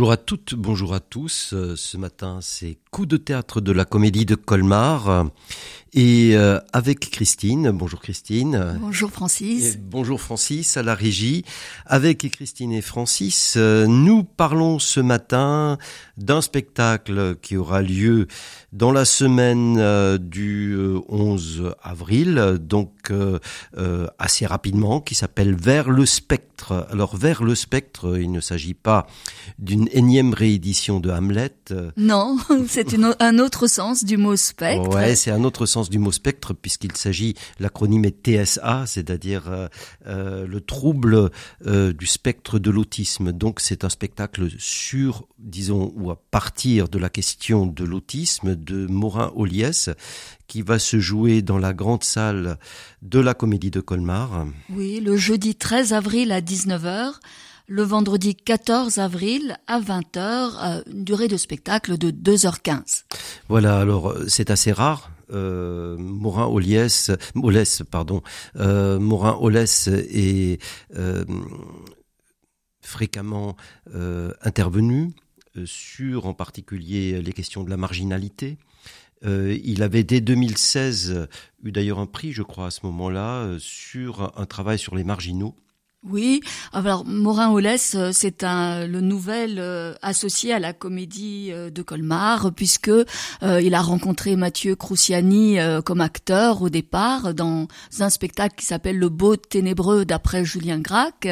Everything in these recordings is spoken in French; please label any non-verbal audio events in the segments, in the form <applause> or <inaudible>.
Bonjour à toutes, bonjour à tous. Euh, ce matin, c'est coup de théâtre de la comédie de Colmar. Et euh, avec Christine, bonjour Christine. Bonjour Francis. bonjour Francis à la régie. Avec Christine et Francis, euh, nous parlons ce matin d'un spectacle qui aura lieu dans la semaine euh, du 11 avril, donc assez rapidement, qui s'appelle Vers le spectre. Alors vers le spectre, il ne s'agit pas d'une énième réédition de Hamlet. Non, <laughs> c'est un autre sens du mot spectre. Ouais, c'est un autre sens du mot spectre puisqu'il s'agit, l'acronyme est TSA, c'est-à-dire euh, euh, le trouble euh, du spectre de l'autisme. Donc c'est un spectacle sur, disons, ou à partir de la question de l'autisme de Morin Oliès qui va se jouer dans la grande salle de la Comédie de Colmar. Oui, le jeudi 13 avril à 19h le vendredi 14 avril à 20h, une durée de spectacle de 2h15. Voilà, alors c'est assez rare euh, Morin Oliès, pardon, euh, Morin est euh, fréquemment euh, intervenu sur en particulier les questions de la marginalité. il avait dès 2016 eu d'ailleurs un prix, je crois, à ce moment-là, sur un travail sur les marginaux. Oui, alors Morin Olès, euh, c'est un le nouvel euh, associé à la comédie euh, de Colmar, puisque il a rencontré Mathieu Crouciani comme acteur au départ dans un spectacle qui s'appelle Le Beau Ténébreux d'après Julien Gracq,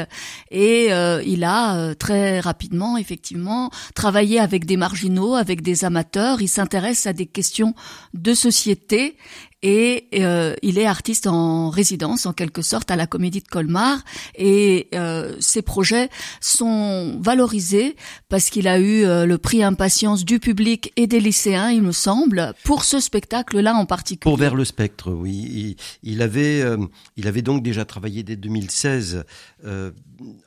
et il a très rapidement effectivement travaillé avec des marginaux, avec des amateurs. Il s'intéresse à des questions de société et euh, il est artiste en résidence en quelque sorte à la Comédie de Colmar et euh, ses projets sont valorisés parce qu'il a eu euh, le prix Impatience du public et des lycéens, il me semble, pour ce spectacle-là en particulier. Pour Vers le spectre, oui. Il, il avait, il avait donc déjà travaillé dès 2016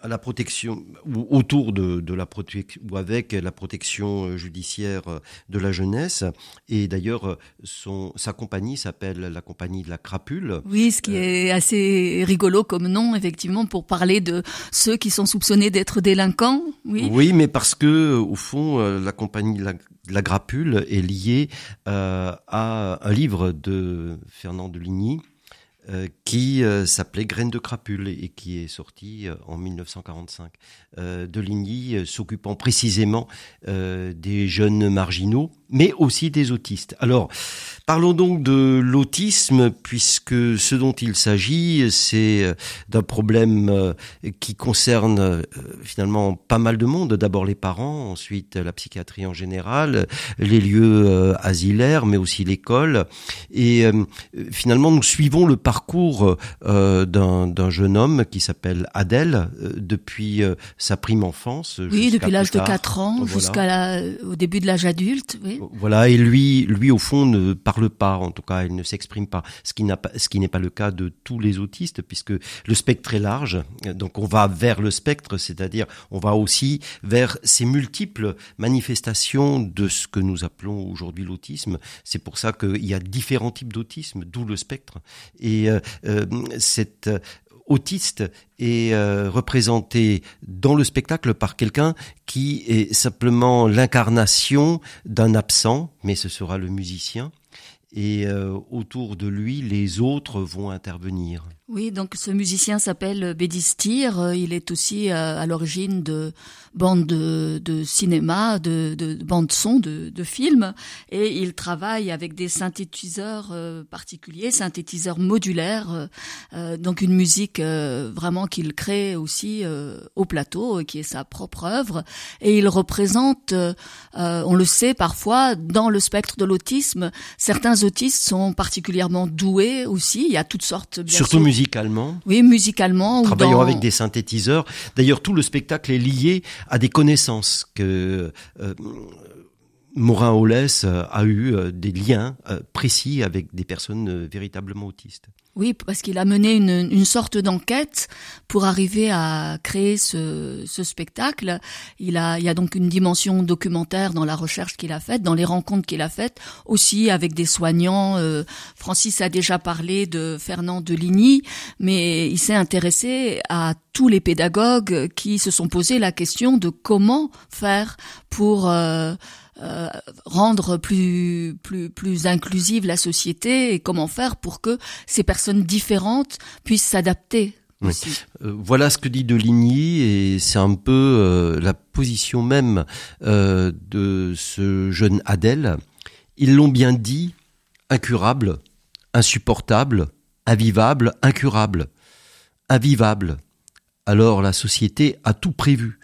à la protection ou autour de, de la protection ou avec la protection judiciaire de la jeunesse et d'ailleurs son sa compagnie s'appelle la compagnie de la crapule. Oui, ce qui euh, est assez rigolo comme nom, effectivement, pour parler de ceux qui sont soupçonnés d'être délinquants. Oui. Oui, mais parce que au fond, euh, la compagnie de la, la crapule est liée euh, à un livre de Fernand de Ligny euh, qui euh, s'appelait Graines de crapule et qui est sorti euh, en 1945. de Ligny s'occupant précisément des jeunes marginaux, mais aussi des autistes. Alors, parlons donc de l'autisme, puisque ce dont il s'agit, c'est d'un problème qui concerne finalement pas mal de monde. D'abord les parents, ensuite la psychiatrie en général, les lieux asilaires, mais aussi l'école. Et finalement, nous suivons le parcours euh, d'un jeune homme qui s'appelle Adèle euh, depuis euh, sa prime enfance. Oui, depuis l'âge de 4 ans jusqu'à au début de l'âge adulte. Oui. Voilà, et lui, lui au fond ne parle pas, en tout cas, il ne s'exprime pas, ce qui n'a pas, n'est pas le cas de tous les autistes, puisque le spectre est large. Donc on va vers le spectre, c'est-à-dire on va aussi vers ces multiples manifestations de ce que nous appelons aujourd'hui l'autisme. C'est pour ça qu'il y a différents types d'autisme, d'où le spectre. Et et euh, euh, cet autiste est euh, représenté dans le spectacle par quelqu'un qui est simplement l'incarnation d'un absent, mais ce sera le musicien. Et autour de lui, les autres vont intervenir. Oui, donc ce musicien s'appelle Bédistir. Il est aussi à l'origine de bandes de, cinéma, de, de bandes son, de, films, et il travaille avec des synthétiseurs euh, particuliers, synthétiseurs modulaires, euh, euh, donc une musique vraiment qu'il crée aussi au plateau, qui est sa propre œuvre, et il représente, on le sait parfois, dans le spectre de l'autisme, certains autistes sont particulièrement doués aussi. Il y a toutes sortes, bien surtout musicalement. Oui, musicalement. Travaillant avec des synthétiseurs. D'ailleurs, tout le spectacle est lié à des connaissances que euh, Morin Holès a eu euh, des liens euh, précis avec des personnes véritablement autistes. Oui, parce qu'il a mené une, une sorte d'enquête pour arriver à créer ce, ce, spectacle. Il a, il y a donc une dimension documentaire dans la recherche qu'il a faite, dans les rencontres qu'il a faites, aussi avec des soignants. Euh, Francis a déjà parlé de Fernand Deligny, mais il s'est intéressé à tous les pédagogues qui se sont posé la question de comment faire pour euh, euh, rendre plus plus plus inclusive la société et comment faire pour que ces personnes différentes puissent s'adapter. Oui. Euh, voilà ce que dit Deligny et c'est un peu euh, la position même de ce jeune Adèle. Ils l'ont bien dit, incurable, insupportable, invivable, incurable, invivable. Alors la société a tout prévu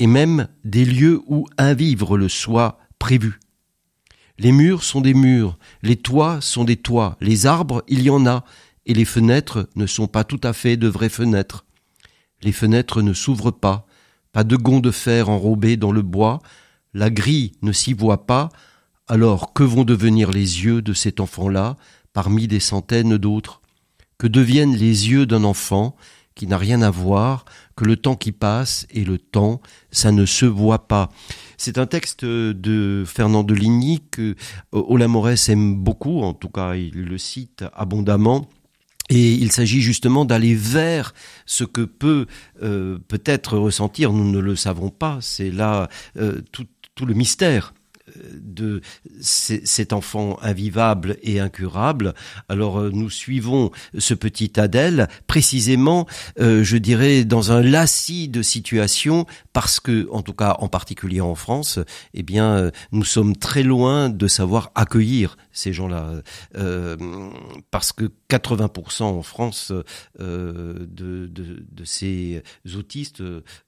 et même des lieux où un vivre le soit prévu. Les murs sont des murs, les toits sont des toits, les arbres, il y en a, et les fenêtres ne sont pas tout à fait de vraies fenêtres. Les fenêtres ne s'ouvrent pas, pas de gonds de fer enrobés dans le bois, la grille ne s'y voit pas, alors que vont devenir les yeux de cet enfant-là parmi des centaines d'autres? Que deviennent les yeux d'un enfant qui n'a rien à voir, que le temps qui passe et le temps, ça ne se voit pas. C'est un texte de Fernand de Ligny que euh, Ola Morès aime beaucoup, en tout cas il le cite abondamment. Et il s'agit justement d'aller vers ce que peut euh, peut-être ressentir, nous ne le savons pas, c'est là euh, tout, le mystère de cet enfant invivable et incurable. Alors euh, nous suivons ce petit Adèle précisément, euh, je dirais, dans un lacis de situations parce que, en tout cas, en particulier en France, eh bien, euh, nous sommes très loin de savoir accueillir ces gens-là, parce que 80% en France de, de, de, ces autistes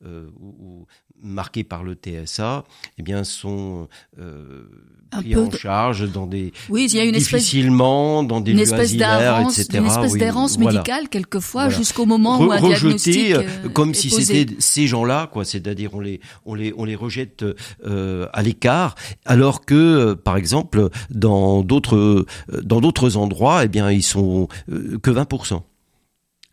ou, marqués par le TSA, eh bien, sont euh, pris en charge dans des oui, il y a une difficilement espèce, dans des une espèce d'errance, etc. Une espèce oui, d'errance médicale quelquefois jusqu'au moment où un diagnostic euh, euh, comme si c'était ces gens-là, quoi. C'est-à-dire on les on les on les rejette euh, à l'écart, alors que euh, par exemple dans d'autres dans d'autres endroits, eh bien ils sont que 20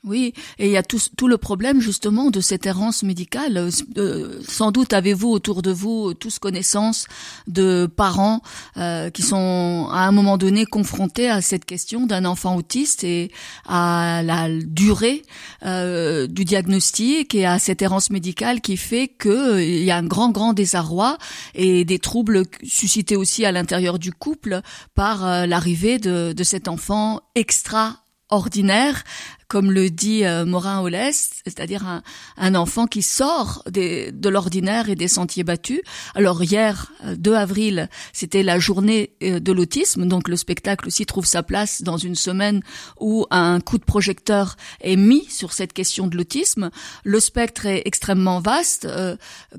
oui, et il y a tout, tout, le problème justement de cette errance médicale. Euh, sans doute avez-vous autour de vous tous connaissance de parents euh, qui sont à un moment donné confrontés à cette question d'un enfant autiste et à la durée euh, du diagnostic et à cette errance médicale qui fait qu'il euh, y a un grand grand désarroi et des troubles suscités aussi à l'intérieur du couple par euh, l'arrivée de, de cet enfant extra ordinaire comme le dit euh, Morin Oles, c'est-à-dire un, un, enfant qui sort des, de l'ordinaire et des sentiers battus. Alors hier, 2 euh, avril, c'était la journée euh, de l'autisme, donc le spectacle aussi trouve sa place dans une semaine où un coup de projecteur est mis sur cette question de l'autisme. Le spectre est extrêmement vaste.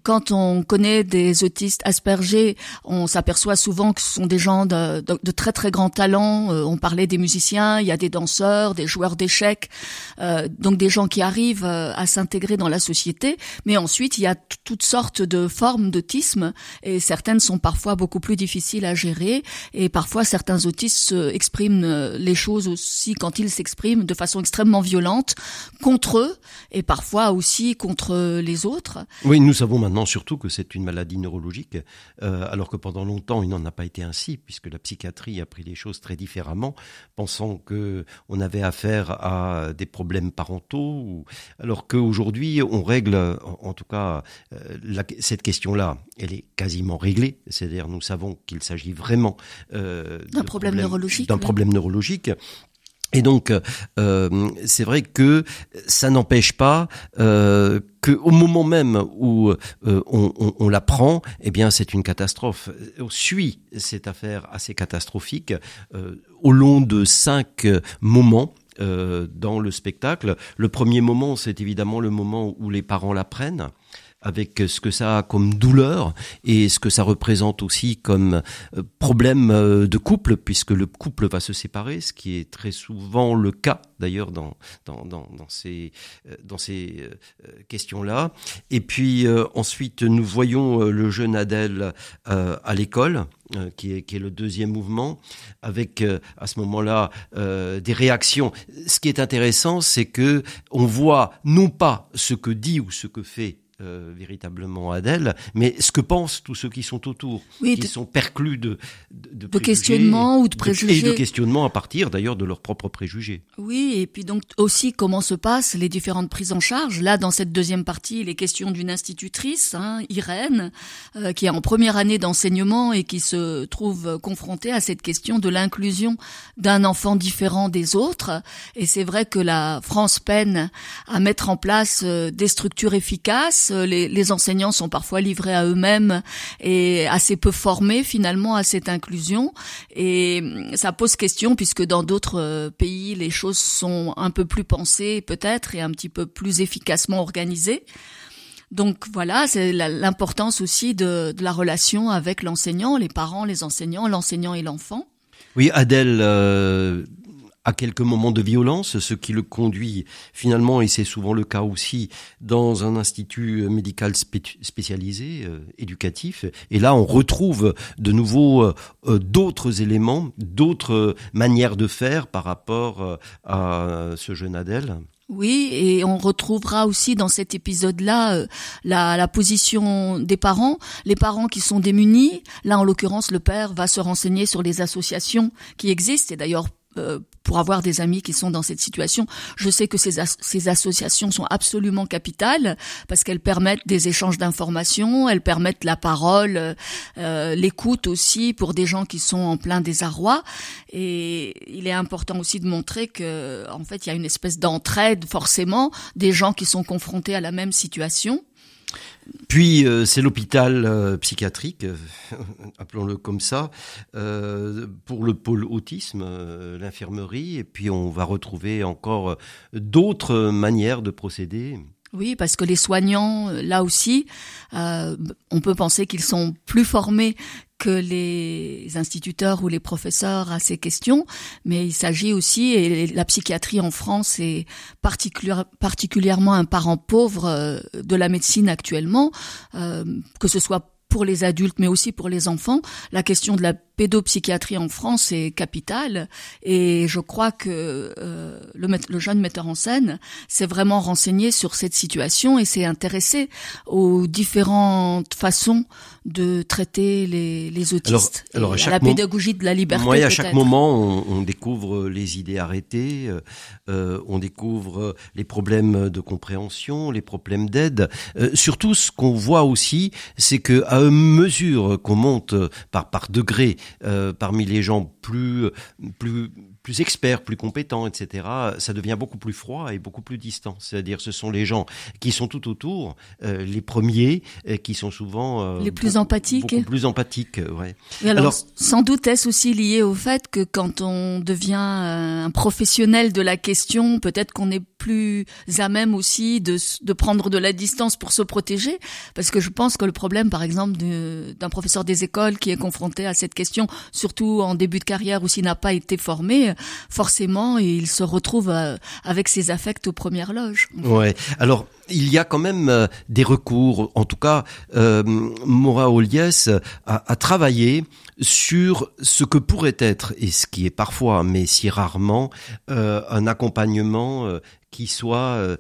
Quand on connaît des autistes aspergés, on s'aperçoit souvent que ce sont des gens de, de, de très très grands talents. On parlait des musiciens, il y a des danseurs, des joueurs d'échecs, euh, donc des gens qui arrivent euh, à s'intégrer dans la société, mais ensuite il y a toutes sortes de formes d'autisme et certaines sont parfois beaucoup plus difficiles à gérer et parfois certains autistes expriment euh, les choses aussi quand ils s'expriment de façon extrêmement violente contre eux et parfois aussi contre les autres. Oui, nous savons maintenant surtout que c'est une maladie neurologique, euh, alors que pendant longtemps il n'en a pas été ainsi, puisque la psychiatrie a pris les choses très différemment, pensant que on avait affaire à des problèmes parentaux, ou... alors qu'aujourd'hui on règle, en, tout cas, euh, cette question-là, elle est quasiment réglée. C'est-à-dire, nous savons qu'il s'agit vraiment euh, d'un problème, neurologique. D'un problème neurologique. Et donc, euh, c'est vrai que ça n'empêche pas euh, qu'au moment même où euh, on, on, on l'apprend, eh bien, c'est une catastrophe. On suit cette affaire assez catastrophique au long de cinq moments dans le spectacle. Le premier moment, c'est évidemment le moment où les parents l'apprennent. Avec ce que ça a comme douleur et ce que ça représente aussi comme euh, problème euh, de couple, puisque le couple va se séparer, ce qui est très souvent le cas d'ailleurs dans, dans, dans, dans, ces, euh, ces questions-là. Et puis ensuite, nous voyons le jeune Adèle à l'école. qui, est, qui est le deuxième mouvement, avec à ce moment-là des réactions. Ce qui est intéressant, c'est que on voit non pas ce que dit ou ce que fait euh, véritablement Adèle, mais ce que pensent tous ceux qui sont autour, qui sont perclus de, de, de questionnements ou de préjugés. et de questionnements à partir d'ailleurs de leurs propres préjugés. Oui, et puis donc aussi comment se passent les différentes prises en charge? Là, dans cette deuxième partie, les questions d'une institutrice, hein, Irène, euh, qui est en première année d'enseignement et qui se trouve confrontée à cette question de l'inclusion d'un enfant différent des autres. Et c'est vrai que la France peine à mettre en place euh, des structures efficaces euh, les, enseignants sont parfois livrés à eux-mêmes et assez peu formés finalement à cette inclusion. Et hum, ça pose question puisque dans d'autres euh, pays, les choses sont un peu plus pensées peut-être et un petit peu plus efficacement organisées. Donc voilà, c'est l'importance aussi de, la relation avec l'enseignant, les parents, les enseignants, l'enseignant et l'enfant. Oui, Adèle, euh, à quelques moments de violence, ce qui le conduit finalement, et c'est souvent le cas aussi, dans un institut médical spécialisé, euh, éducatif. Et là, on retrouve de nouveau euh, euh, d'autres éléments, d'autres manières de faire par rapport à ce jeune Adèle. Oui, et on retrouvera aussi dans cet épisode-là la, la, position des parents, les parents qui sont démunis. Là, en l'occurrence, le père va se renseigner sur les associations qui existent, et d'ailleurs euh, pour avoir des amis qui sont dans cette situation. Je sais que ces, associations sont absolument capitales parce qu'elles permettent des échanges d'informations, elles permettent la parole, euh, l'écoute aussi pour des gens qui sont en plein désarroi. Et il est important aussi de montrer que, en fait, il y a une espèce d'entraide forcément des gens qui sont confrontés à la même situation. Puis euh, c'est l'hôpital euh, psychiatrique, euh, <laughs> appelons-le comme ça, pour le pôle autisme, l'infirmerie, et puis on va retrouver encore d'autres manières de procéder. Oui, parce que les soignants, là aussi, on peut penser qu'ils sont plus formés que les instituteurs ou les professeurs à ces questions, mais il s'agit aussi, et la psychiatrie en France est particulièrement un parent pauvre euh, de la médecine actuellement, euh, que ce soit pour les adultes, mais aussi pour les enfants. La question de la pédopsychiatrie en France est capitale et je crois que euh, le, le, jeune metteur en scène s'est vraiment renseigné sur cette situation et s'est intéressé aux différentes façons de traiter les, les autistes. Alors, à, la pédagogie de la liberté. Moi, à chaque moment, on, on, découvre les idées arrêtées, euh, on découvre les problèmes de compréhension, les problèmes d'aide. Euh, surtout, ce qu'on voit aussi, c'est que à mesure qu'on monte par par degré euh, parmi les gens plus plus plus experts, plus compétents, etc., ça devient beaucoup plus froid et beaucoup plus distant. C'est-à-dire, ce sont les gens qui sont tout autour, euh, les premiers, euh, qui sont souvent euh, les plus empathiques, beaucoup plus empathiques, ouais. alors, sans doute est-ce aussi lié au fait que quand on devient un professionnel de la question, peut-être qu'on est plus à même aussi de, de prendre de la distance pour se protéger, parce que je pense que le problème, par exemple, d'un professeur des écoles qui est confronté à cette question, surtout en début de carrière ou s'il n'a pas été formé, forcément, il se retrouve euh, avec ses affects aux premières loges. Ouais. Alors, il y a quand même euh, des recours. En tout cas, euh, Mora Oliès a, travaillé sur ce que pourrait être, et ce qui est parfois, mais si rarement, un accompagnement qui soit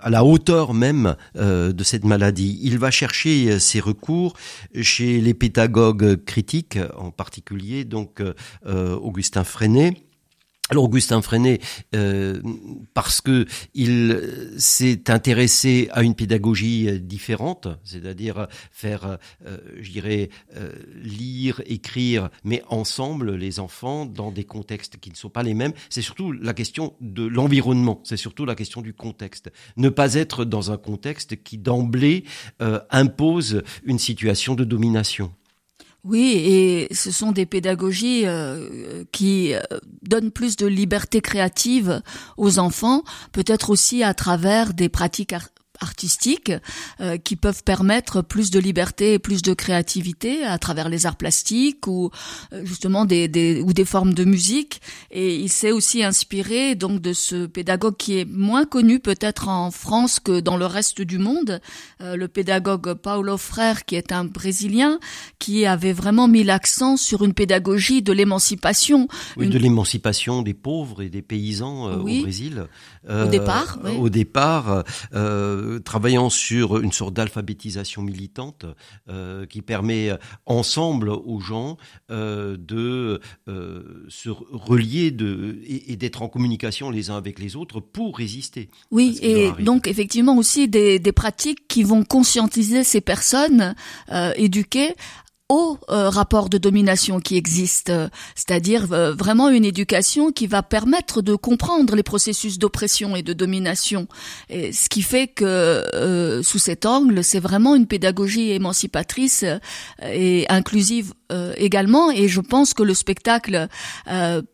à la hauteur même de cette maladie. Il va chercher ses recours chez les pédagogues critiques, en particulier donc Augustin Freinet alors Augustin Freinet, euh, parce que il s'est intéressé à une pédagogie euh, différente, c'est-à-dire faire, euh, je dirais, lire, écrire, mais ensemble les enfants dans des contextes qui ne sont pas les mêmes. C'est surtout la question de l'environnement, c'est surtout la question du contexte. Ne pas être dans un contexte qui d'emblée impose une situation de domination. Oui, et ce sont des pédagogies euh, qui euh, donnent plus de liberté créative aux enfants, peut-être aussi à travers des pratiques artistiques qui peuvent permettre plus de liberté et plus de créativité à travers les arts plastiques ou justement des, des ou des formes de musique. Et il s'est aussi inspiré donc de ce pédagogue qui est moins connu peut-être en France que dans le reste du monde, le pédagogue Paulo Freire, qui est un Brésilien, qui avait vraiment mis l'accent sur une pédagogie de l'émancipation. Oui, de l'émancipation des pauvres et des paysans euh, au Brésil. au départ, oui. Au départ, euh, travaillant sur une sorte d'alphabétisation militante euh, qui permet ensemble aux gens de se relier de, et, d'être en communication les uns avec les autres pour résister. Oui, et donc effectivement aussi des, des pratiques qui vont conscientiser ces personnes euh, éduquées au euh, rapport de domination qui existe, c'est-à-dire euh, vraiment une éducation qui va permettre de comprendre les processus d'oppression et de domination. Et ce qui fait que euh, sous cet angle, c'est vraiment une pédagogie émancipatrice et inclusive également. Et je pense que le spectacle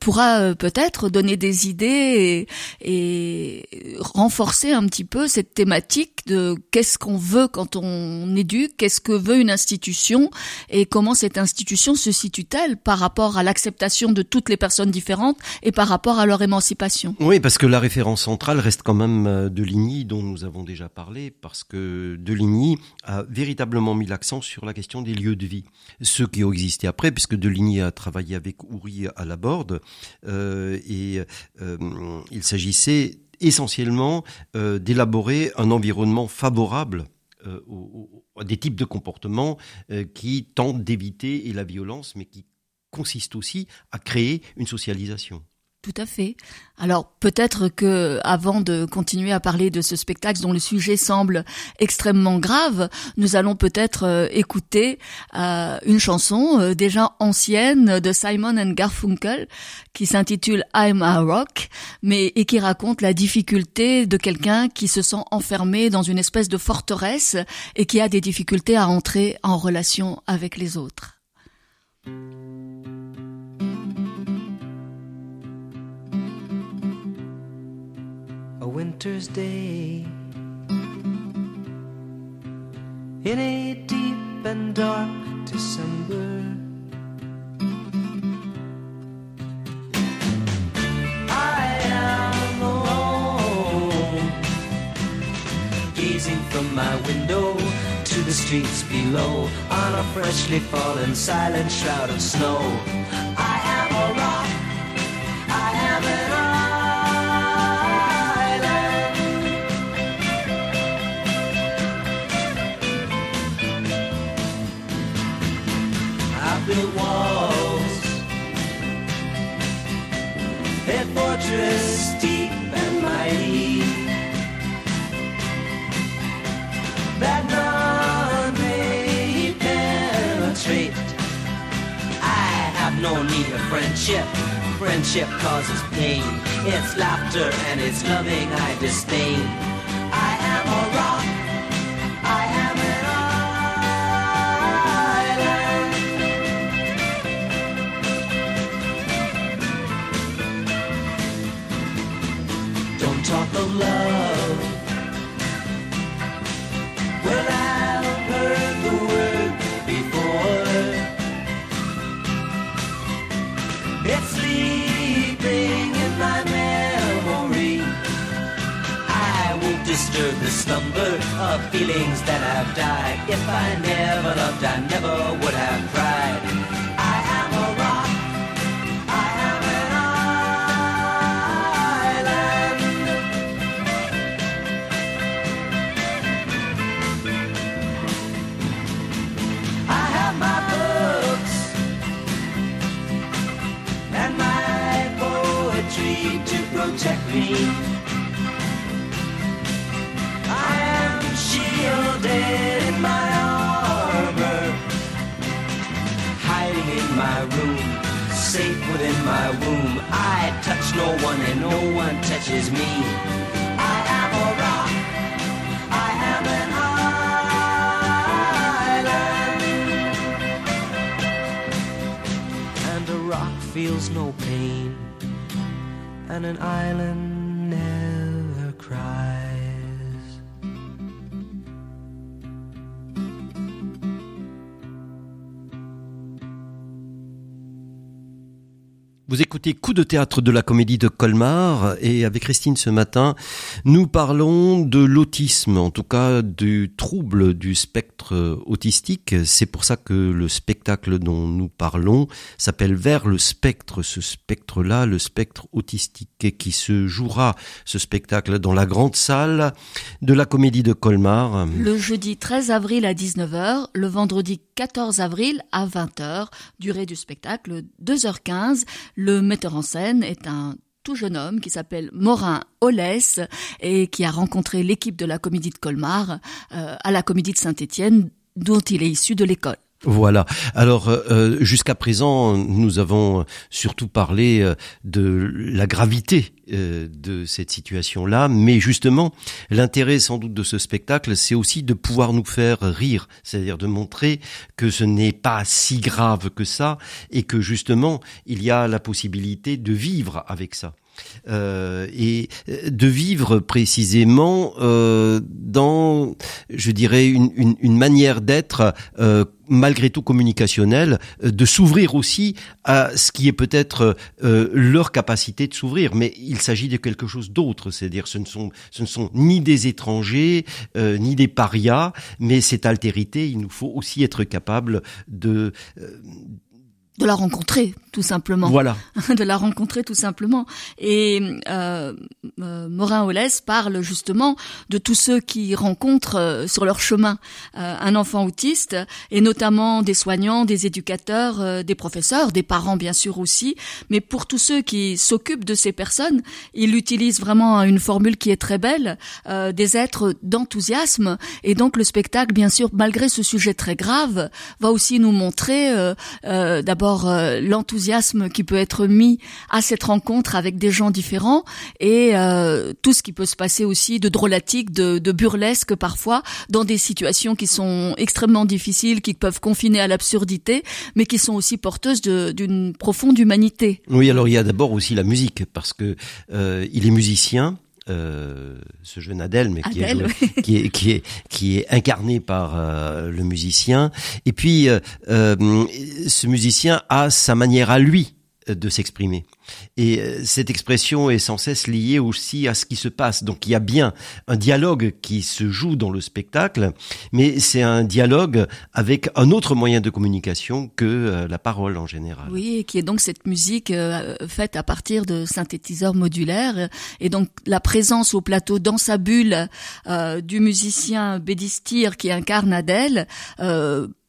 pourra peut-être donner des idées et, et, renforcer un petit peu cette thématique de qu'est-ce qu'on veut quand on éduque, qu'est-ce que veut une institution et comment cette institution se situe-t-elle par rapport à l'acceptation de toutes les personnes différentes et par rapport à leur émancipation Oui, parce que la référence centrale reste quand même euh, Deligny, dont nous avons déjà parlé, parce que Deligny a véritablement mis l'accent sur la question des lieux de vie, ceux qui ont après, puisque Deligny a travaillé avec Houry à la Borde, euh, et euh, il s'agissait essentiellement euh, d'élaborer un environnement favorable euh, à des types de comportements qui tentent d'éviter la violence, mais qui consistent aussi à créer une socialisation. Tout à fait. Alors peut-être que avant de continuer à parler de ce spectacle dont le sujet semble extrêmement grave, nous allons peut-être euh, écouter euh, une chanson euh, déjà ancienne de Simon and Garfunkel qui s'intitule I'm a Rock, mais et qui raconte la difficulté de quelqu'un qui se sent enfermé dans une espèce de forteresse et qui a des difficultés à entrer en relation avec les autres. Winter's day. In a deep and dark December. I am alone, gazing from my window to the streets below on a freshly fallen silent shroud of snow. I am a built walls, a fortress deep and mighty that none may penetrate. I have no need of friendship. Friendship causes pain. It's laughter and it's loving I disdain. I am a feelings that have died. If I never loved, I never would have cried. Vous écoutez Coup de théâtre de la comédie de Colmar et avec Christine ce matin, nous parlons de l'autisme, en tout cas du trouble du spectre autistique. C'est pour ça que le spectacle dont nous parlons s'appelle Vers le spectre, ce spectre-là, le spectre autistique, et qui se jouera, ce spectacle, dans la grande salle de la comédie de Colmar. Le jeudi 13 avril à 19h, le vendredi 14 avril à 20h, durée du spectacle 2h15 le metteur en scène est un tout jeune homme qui s'appelle Morin Olès et qui a rencontré l'équipe de la comédie de Colmar euh, à la comédie de Saint-Étienne dont il est issu de l'école. Voilà. Alors euh, euh, jusqu'à présent, nous avons surtout parlé euh, de la gravité de cette situation-là, mais justement, l'intérêt sans doute de ce spectacle, c'est aussi de pouvoir nous faire rire, c'est-à-dire de montrer que ce n'est pas si grave que ça et que justement, il y a la possibilité de vivre avec ça. Euh, et de vivre précisément euh, dans, je dirais, une, une, une manière d'être euh, malgré tout communicationnelle, de s'ouvrir aussi à ce qui est peut-être leur capacité de s'ouvrir. Mais il s'agit de quelque chose d'autre, c'est-à-dire ce ne sont ce ne sont ni des étrangers ni des parias, mais cette altérité, il nous faut aussi être capable de de la rencontrer tout simplement. Voilà. <laughs> de la rencontrer tout simplement. Et euh, euh, Morin Olès parle justement de tous ceux qui rencontrent euh, sur leur chemin euh, un enfant autiste, et notamment des soignants, des éducateurs, euh, des professeurs, des parents bien sûr aussi. Mais pour tous ceux qui s'occupent de ces personnes, il utilise vraiment une formule qui est très belle, des êtres d'enthousiasme. Et donc le spectacle, bien sûr, malgré ce sujet très grave, va aussi nous montrer d'abord euh, l'enthousiasme qui peut être mis à cette rencontre avec des gens différents et euh, tout ce qui peut se passer aussi de drôlatique, de, burlesque parfois dans des situations qui sont extrêmement difficiles, qui peuvent confiner à l'absurdité, mais qui sont aussi porteuses d'une profonde humanité. Oui, alors il y a d'abord aussi la musique parce que euh, il est musicien. Euh, ce jeune Adèle, mais qui, est qui, est, qui, est, qui est incarné par euh, le musicien. Et puis, euh, ce musicien a sa manière à lui de s'exprimer. Et euh, cette expression est sans cesse liée aussi à ce qui se passe. Donc il y a bien un dialogue qui se joue dans le spectacle, mais c'est un dialogue avec un autre moyen de communication que euh, la parole en général. Oui, qui est donc cette musique euh, faite à partir de synthétiseurs modulaires. Et donc la présence au plateau dans sa bulle du musicien Bédistir qui incarne Adèle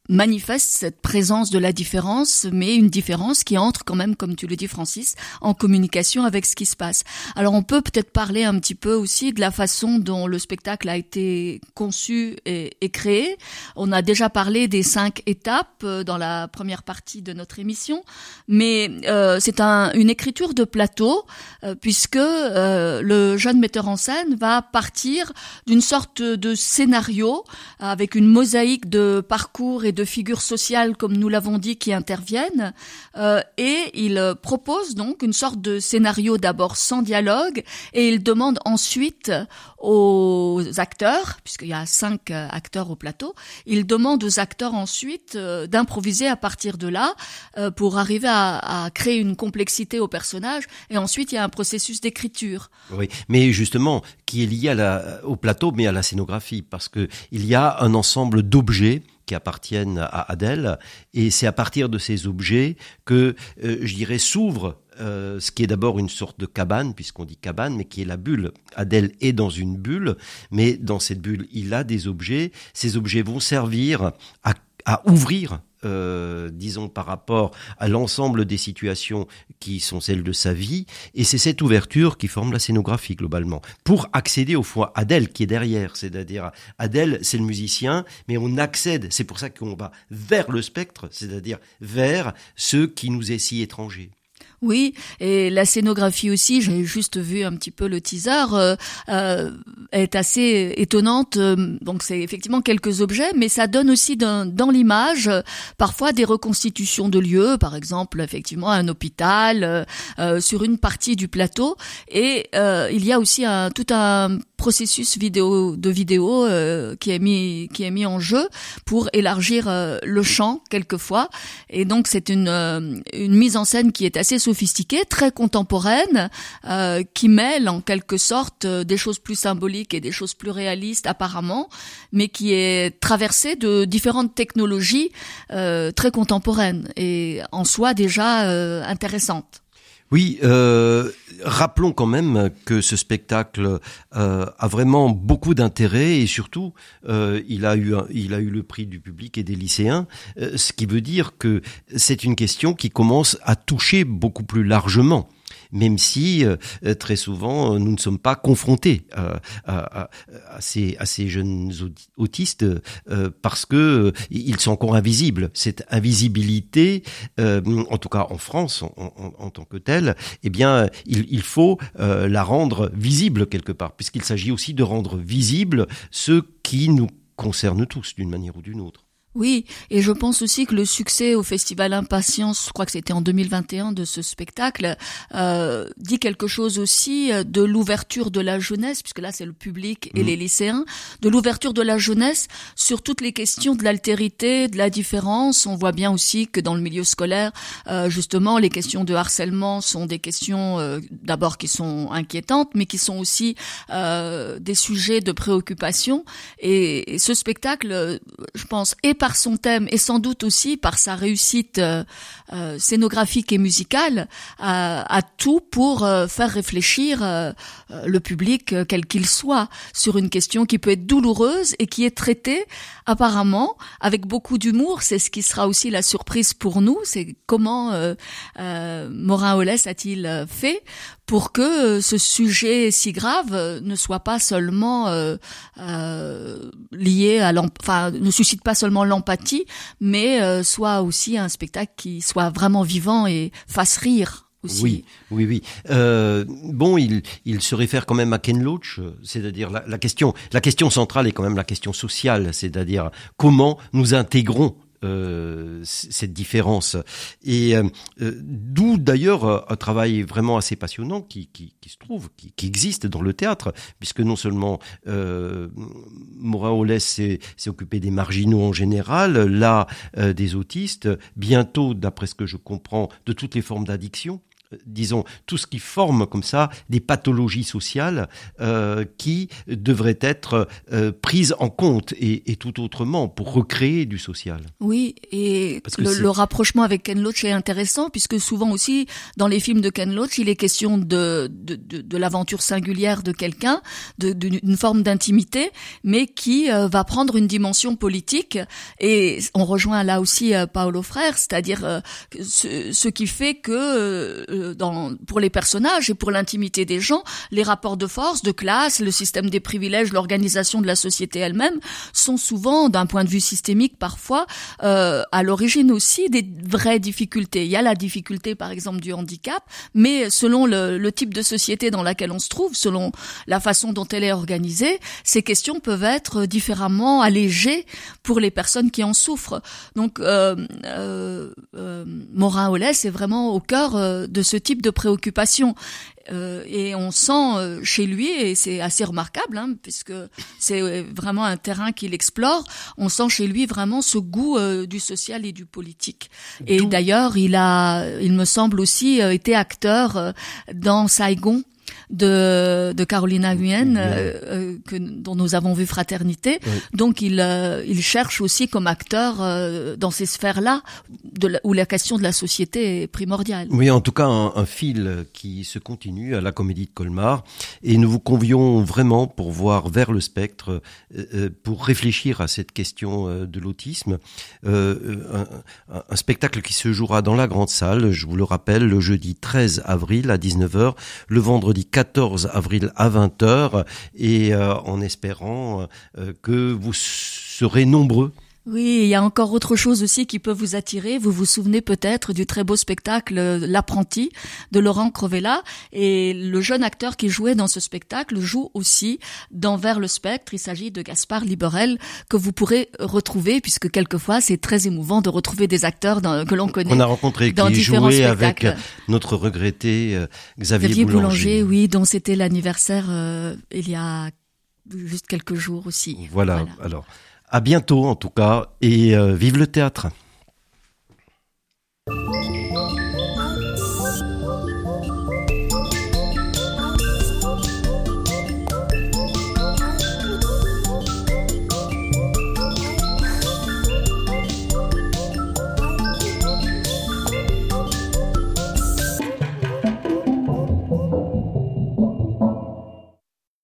manifeste cette présence de la différence, mais une différence qui entre quand même, comme tu le dis Francis, en communication avec ce qui se passe. Alors on peut peut-être parler un petit peu aussi de la façon dont le spectacle a été conçu et, créé. On a déjà parlé des cinq étapes euh, dans la première partie de notre émission, mais euh, c'est un, une écriture de plateau euh, puisque le jeune metteur en scène va partir d'une sorte de scénario avec une mosaïque de parcours et de de figures sociales, comme nous l'avons dit, qui interviennent. Euh, et il propose donc une sorte de scénario d'abord sans dialogue, et il demande ensuite aux acteurs, puisqu'il y a cinq euh, acteurs au plateau, il demande aux acteurs ensuite euh, d'improviser à partir de là pour arriver à, créer une complexité au personnage. Et ensuite, il y a un processus d'écriture. Oui, mais justement, qui est lié au plateau, mais à la scénographie, parce que il y a un ensemble d'objets qui appartiennent à Adèle, et c'est à partir de ces objets que, euh, je dirais, s'ouvre euh, ce qui est d'abord une sorte de cabane, puisqu'on dit cabane, mais qui est la bulle. Adèle est dans une bulle, mais dans cette bulle, il a des objets. Ces objets vont servir à, à ouvrir euh, disons par rapport à l'ensemble des situations qui sont celles de sa vie, et c'est cette ouverture qui forme la scénographie globalement, pour accéder au fond Adèle qui est derrière, c'est-à-dire Adèle c'est le musicien, mais on accède, c'est pour ça qu'on va vers le spectre, c'est-à-dire vers ce qui nous est si étranger. Oui, et la scénographie aussi, j'ai juste vu un petit peu le teaser, euh, euh, est assez étonnante. Donc c'est effectivement quelques objets, mais ça donne aussi dans l'image parfois des reconstitutions de lieux, par exemple effectivement un hôpital euh, sur une partie du plateau, et il y a aussi tout un processus vidéo de vidéo euh, qui est mis qui est mis en jeu pour élargir euh, le champ quelquefois. Et donc c'est une une mise en scène qui est assez sophistiquée, très contemporaine, qui mêle en quelque sorte des choses plus symboliques et des choses plus réalistes apparemment, mais qui est traversée de différentes technologies très contemporaines et en soi déjà intéressantes. Oui, euh, rappelons quand même que ce spectacle euh, a vraiment beaucoup d'intérêt et surtout euh, il a eu il a eu le prix du public et des lycéens, ce qui veut dire que c'est une question qui commence à toucher beaucoup plus largement même si euh, très souvent euh, nous ne sommes pas confrontés euh, à, ces, jeunes autistes parce que ils sont encore invisibles. Cette invisibilité, en tout cas en France en, tant que telle, eh bien, il faut la rendre visible quelque part, puisqu'il s'agit aussi de rendre visible ce qui nous concerne tous d'une manière ou d'une autre. Oui, et je pense aussi que le succès au Festival Impatience, je crois que c'était en 2021 de ce spectacle, euh, dit quelque chose aussi euh, de l'ouverture de la jeunesse, puisque là c'est le public et mmh. les lycéens, de l'ouverture de la jeunesse sur toutes les questions de l'altérité, de la différence. On voit bien aussi que dans le milieu scolaire, euh, justement, les questions de harcèlement sont des questions euh, d'abord qui sont inquiétantes, mais qui sont aussi euh, des sujets de préoccupation. Et, et ce spectacle, je pense, est par son thème et sans doute aussi par sa réussite euh, euh scénographique et musicale, à, tout pour euh, faire réfléchir le public, quel qu'il soit, sur une question qui peut être douloureuse et qui est traitée apparemment avec beaucoup d'humour. C'est ce qui sera aussi la surprise pour nous, c'est comment Morin Holès a-t-il fait pour que ce sujet si grave ne soit pas seulement lié à enfin ne suscite pas seulement l'empathie, mais euh, soit aussi un spectacle qui soit vraiment vivant et fasse rire. Aussi. Oui, oui, oui. Euh, bon, il, il se réfère quand même à Ken Loach, c'est-à-dire la, la, question, la question centrale est quand même la question sociale, c'est-à-dire comment nous intégrons euh, cette différence. Et euh, euh, d'où d'ailleurs un travail vraiment assez passionnant qui, se trouve, qui, existe dans le théâtre, puisque non seulement euh, Morin Olès s'est occupé des marginaux en général, là des autistes, bientôt, d'après ce que je comprends, de toutes les formes d'addiction disons, tout ce qui forme comme ça des pathologies sociales euh, qui devraient être euh, prises en compte et, et, tout autrement pour recréer du social. Oui, et le, le, rapprochement avec Ken Loach est intéressant puisque souvent aussi dans les films de Ken Loach, il est question de, de, de, de l'aventure singulière de quelqu'un, d'une forme d'intimité, mais qui euh, va prendre une dimension politique. Et on rejoint là aussi euh, Paolo Frère, c'est-à-dire euh, ce, ce, qui fait que pour les personnages et pour l'intimité des gens, les rapports de force, de classe, le système des privilèges, l'organisation de la société elle-même sont souvent, d'un point de vue systémique parfois, euh, à l'origine aussi des vraies difficultés. Il y a la difficulté, par exemple, du handicap, mais selon le, type de société dans laquelle on se trouve, selon la façon dont elle est organisée, ces questions peuvent être différemment allégées pour les personnes qui en souffrent. Donc, euh, euh, euh Morin Hollet, c'est vraiment au cœur euh, de ce type de préoccupation. Euh, et on sent euh, chez lui, et c'est assez remarquable, hein, puisque c'est euh, vraiment un terrain qu'il explore, on sent chez lui vraiment ce goût euh, du social et du politique. Et d'ailleurs, il a, il me semble aussi, été acteur dans Saigon de, de Carolina Nguyen, euh, euh, que, dont nous avons vu Fraternité. Donc il, euh, il cherche aussi comme acteur euh, dans ces sphères-là, où la question de la société est primordiale. Oui, en tout cas, un, un, fil qui se continue à la Comédie de Colmar. Et nous vous convions vraiment pour voir vers le spectre, pour réfléchir à cette question de l'autisme. Un, un, spectacle qui se jouera dans la grande salle, je vous le rappelle, le jeudi 13 avril à 19h, le vendredi 14 avril à 20h et euh, en espérant euh, que vous serez nombreux oui, il y a encore autre chose aussi qui peut vous attirer. Vous vous souvenez peut-être du très beau spectacle L'apprenti de Laurent Crevella et le jeune acteur qui jouait dans ce spectacle joue aussi dans Vers le spectre. Il s'agit de Gaspard Liberel que vous pourrez retrouver puisque quelquefois c'est très émouvant de retrouver des acteurs dans, que l'on connaît. On a rencontré dans qui jouait avec notre regretté euh, Xavier, Xavier Boulanger. oui, dont c'était l'anniversaire euh, il y a juste quelques jours aussi. Voilà. Alors, à bientôt en tout cas et vive le théâtre.